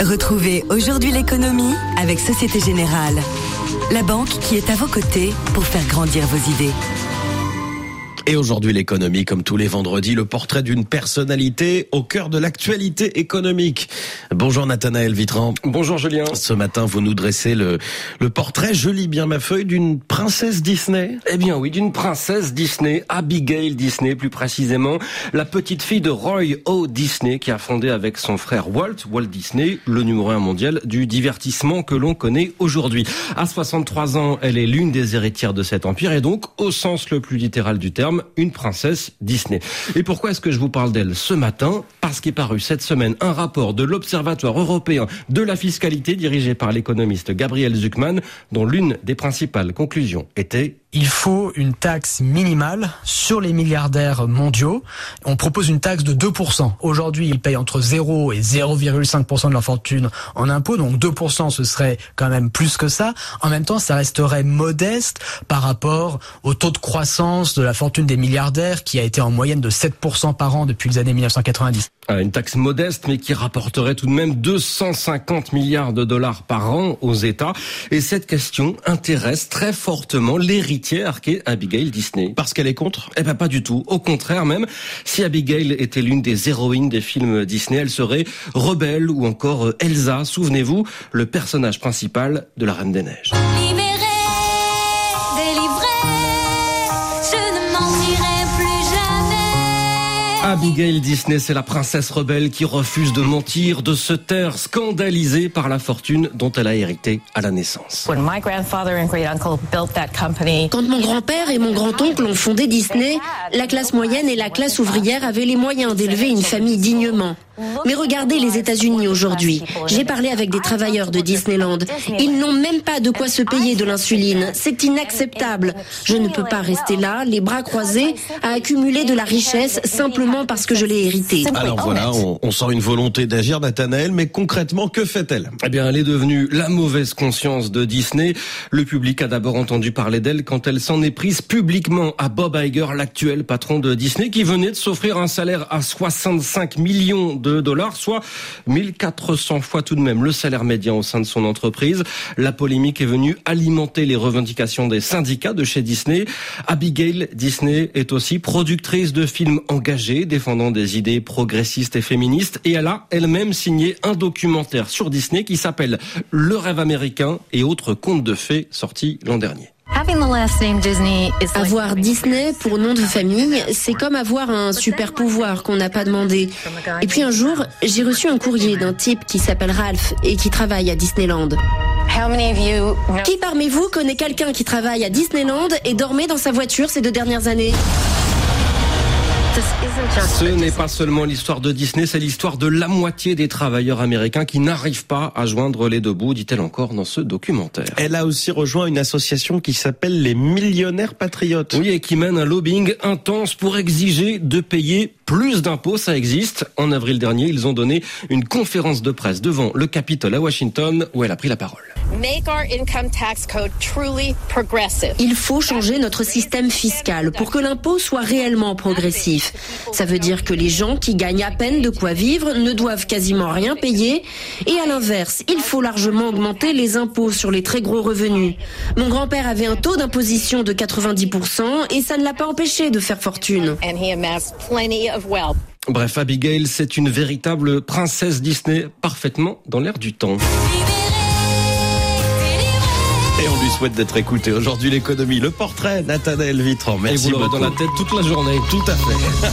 Retrouvez aujourd'hui l'économie avec Société Générale. La banque qui est à vos côtés pour faire grandir vos idées. Et aujourd'hui, l'économie, comme tous les vendredis, le portrait d'une personnalité au cœur de l'actualité économique. Bonjour Nathanaël Vitran. Bonjour Julien. Ce matin, vous nous dressez le, le portrait, je lis bien ma feuille, d'une princesse Disney. Eh bien oui, d'une princesse Disney, Abigail Disney plus précisément, la petite fille de Roy O. Disney qui a fondé avec son frère Walt, Walt Disney, le numéro un mondial du divertissement que l'on connaît aujourd'hui. À 63 ans, elle est l'une des héritières de cet empire et donc, au sens le plus littéral du terme, une princesse Disney. Et pourquoi est-ce que je vous parle d'elle ce matin? Parce qu'est paru cette semaine un rapport de l'Observatoire européen de la fiscalité dirigé par l'économiste Gabriel Zuckman, dont l'une des principales conclusions était il faut une taxe minimale sur les milliardaires mondiaux. On propose une taxe de 2%. Aujourd'hui, ils payent entre 0 et 0,5% de leur fortune en impôts. Donc 2%, ce serait quand même plus que ça. En même temps, ça resterait modeste par rapport au taux de croissance de la fortune des milliardaires qui a été en moyenne de 7% par an depuis les années 1990. Une taxe modeste, mais qui rapporterait tout de même 250 milliards de dollars par an aux États. Et cette question intéresse très fortement l'héritière qu'est Abigail Disney. Parce qu'elle est contre? Eh ben pas du tout. Au contraire même, si Abigail était l'une des héroïnes des films Disney, elle serait Rebelle ou encore Elsa. Souvenez-vous, le personnage principal de la Reine des Neiges. Abigail Disney, c'est la princesse rebelle qui refuse de mentir, de se taire, scandalisée par la fortune dont elle a hérité à la naissance. Quand mon grand-père et mon grand-oncle ont fondé Disney, la classe moyenne et la classe ouvrière avaient les moyens d'élever une famille dignement. Mais regardez les États-Unis aujourd'hui. J'ai parlé avec des travailleurs de Disneyland. Ils n'ont même pas de quoi se payer de l'insuline. C'est inacceptable. Je ne peux pas rester là, les bras croisés, à accumuler de la richesse simplement parce que je l'ai hérité. Alors voilà, on, sent une volonté d'agir, Nathanaël, mais concrètement, que fait-elle? Eh bien, elle est devenue la mauvaise conscience de Disney. Le public a d'abord entendu parler d'elle quand elle s'en est prise publiquement à Bob Iger, l'actuel patron de Disney, qui venait de s'offrir un salaire à 65 millions de dollars, soit 1400 fois tout de même le salaire médian au sein de son entreprise. La polémique est venue alimenter les revendications des syndicats de chez Disney. Abigail Disney est aussi productrice de films engagés défendant des idées progressistes et féministes et elle a elle-même signé un documentaire sur Disney qui s'appelle Le rêve américain et autres contes de fées sortis l'an dernier. Avoir Disney pour nom de famille, c'est comme avoir un super pouvoir qu'on n'a pas demandé. Et puis un jour, j'ai reçu un courrier d'un type qui s'appelle Ralph et qui travaille à Disneyland. Qui parmi vous connaît quelqu'un qui travaille à Disneyland et dormait dans sa voiture ces deux dernières années? Ce n'est pas seulement l'histoire de Disney, c'est l'histoire de la moitié des travailleurs américains qui n'arrivent pas à joindre les deux bouts, dit-elle encore dans ce documentaire. Elle a aussi rejoint une association qui s'appelle les Millionnaires Patriotes. Oui, et qui mène un lobbying intense pour exiger de payer plus d'impôts, ça existe. En avril dernier, ils ont donné une conférence de presse devant le Capitole à Washington où elle a pris la parole. Il faut changer notre système fiscal pour que l'impôt soit réellement progressif. Ça veut dire que les gens qui gagnent à peine de quoi vivre ne doivent quasiment rien payer. Et à l'inverse, il faut largement augmenter les impôts sur les très gros revenus. Mon grand-père avait un taux d'imposition de 90% et ça ne l'a pas empêché de faire fortune. Bref, Abigail, c'est une véritable princesse Disney, parfaitement dans l'air du temps. Et on lui souhaite d'être écouté. Aujourd'hui, l'économie, le portrait, Nathanaël Vitran. Merci Et vous dans la tête toute la journée. Tout à fait.